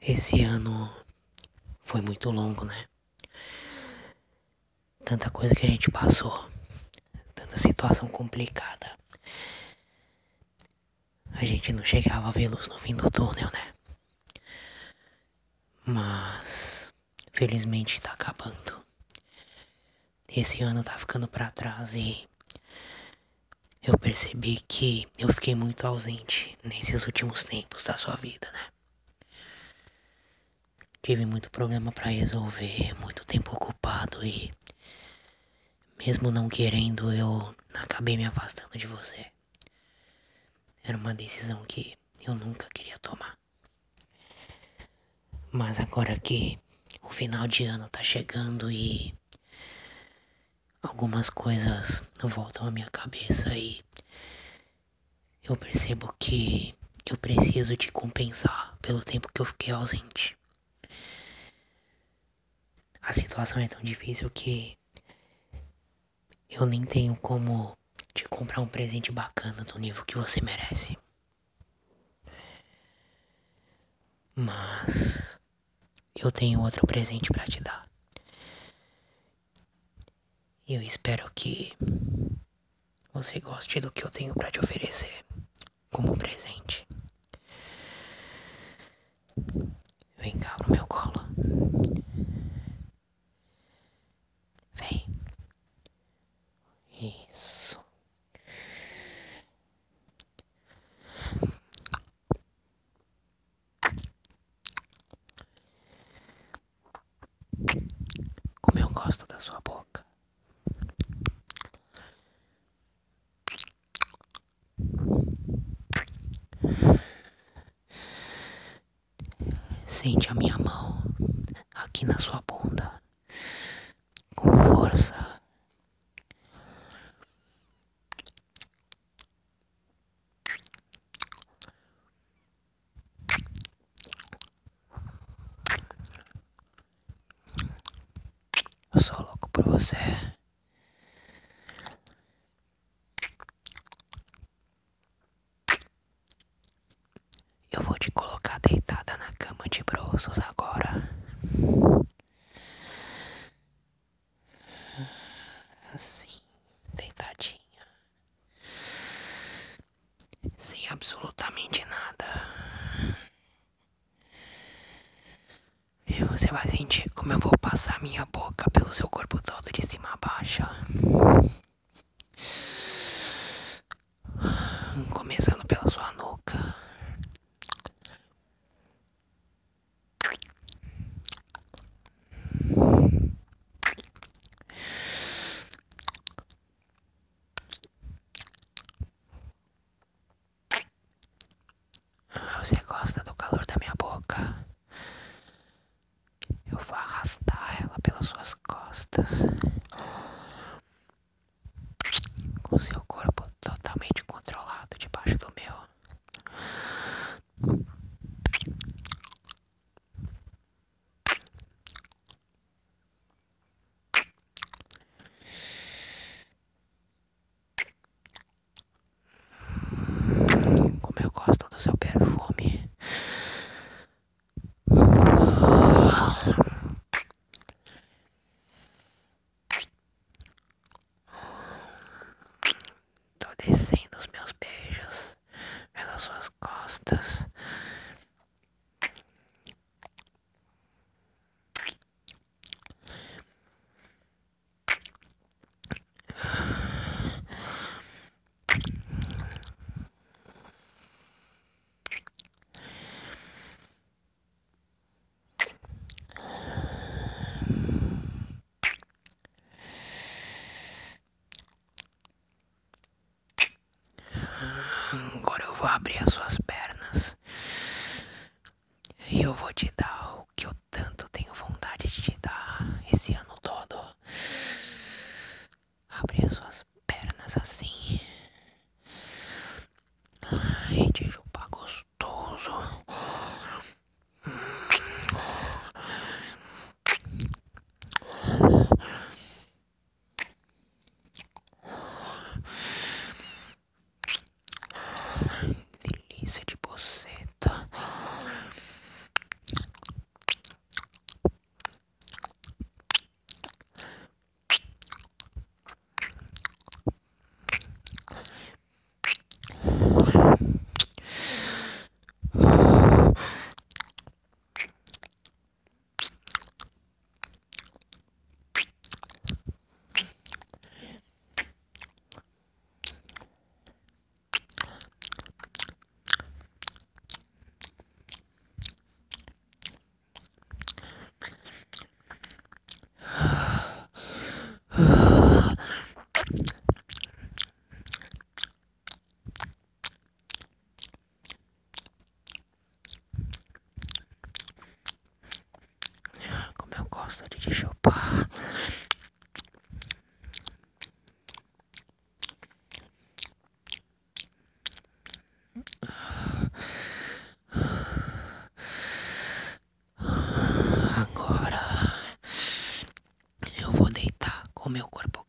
Esse ano foi muito longo, né? Tanta coisa que a gente passou, tanta situação complicada. A gente não chegava a ver luz no fim do túnel, né? Mas felizmente tá acabando. Esse ano tá ficando para trás e eu percebi que eu fiquei muito ausente nesses últimos tempos da sua vida, né? Tive muito problema para resolver, muito tempo ocupado e mesmo não querendo, eu acabei me afastando de você. Era uma decisão que eu nunca queria tomar. Mas agora que o final de ano tá chegando e algumas coisas voltam à minha cabeça e eu percebo que eu preciso te compensar pelo tempo que eu fiquei ausente. A situação é tão difícil que eu nem tenho como te comprar um presente bacana do nível que você merece. Mas eu tenho outro presente para te dar. Eu espero que você goste do que eu tenho para te oferecer como presente. Vem cá pro meu colo. Vem. Isso. Como eu gosto da sua boca. Sente a minha mão aqui na sua bunda com força. Eu sou louco por você. Eu vou te colocar deitada na cama bruços agora. Assim, deitadinha. Sem absolutamente nada. E você vai sentir como eu vou passar minha boca pelo seu corpo todo de cima a baixo. Começando pela sua nuca. Você gosta do calor da minha boca? Eu vou arrastar ela pelas suas costas. Com seu corpo totalmente controlado debaixo do meu. Como eu gosto do seu perfume. Tô descendo os meus beijos pelas suas costas. Agora eu vou abrir as suas pernas e eu vou te dar o que eu tanto tenho vontade de te dar esse ano todo. Abrir as suas pernas assim e te chupar gostoso. gostaria de chupar. Agora eu vou deitar com meu corpo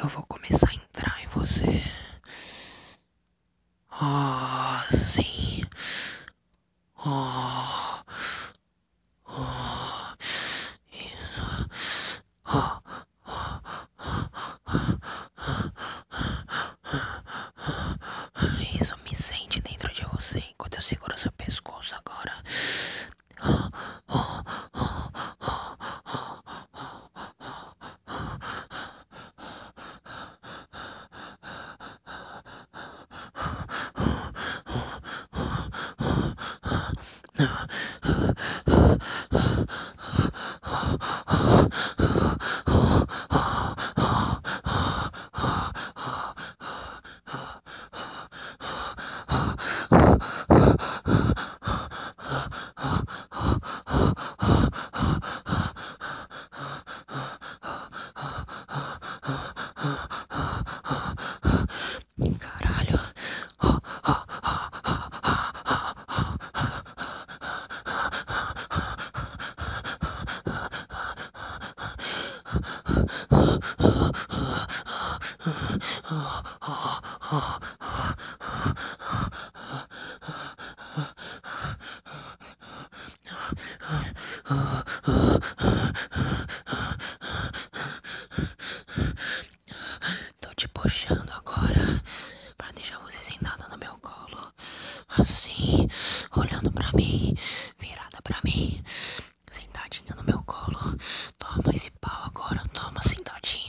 Eu vou começar a entrar em você. Ó, mas esse pau agora toma assim, tadinho.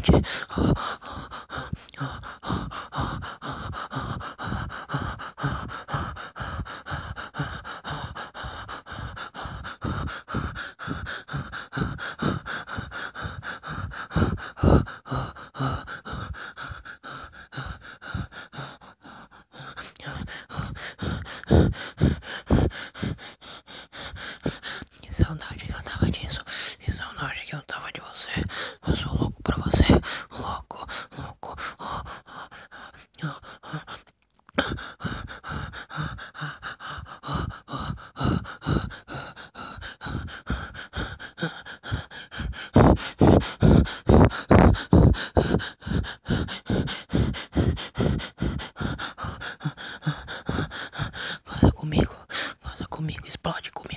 नीचे comigo, goza comigo, explode comigo.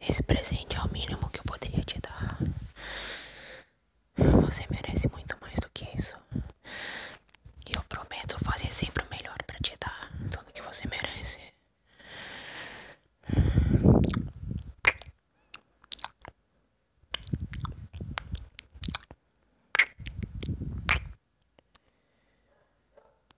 Esse presente é o mínimo que eu poderia te dar. Você merece.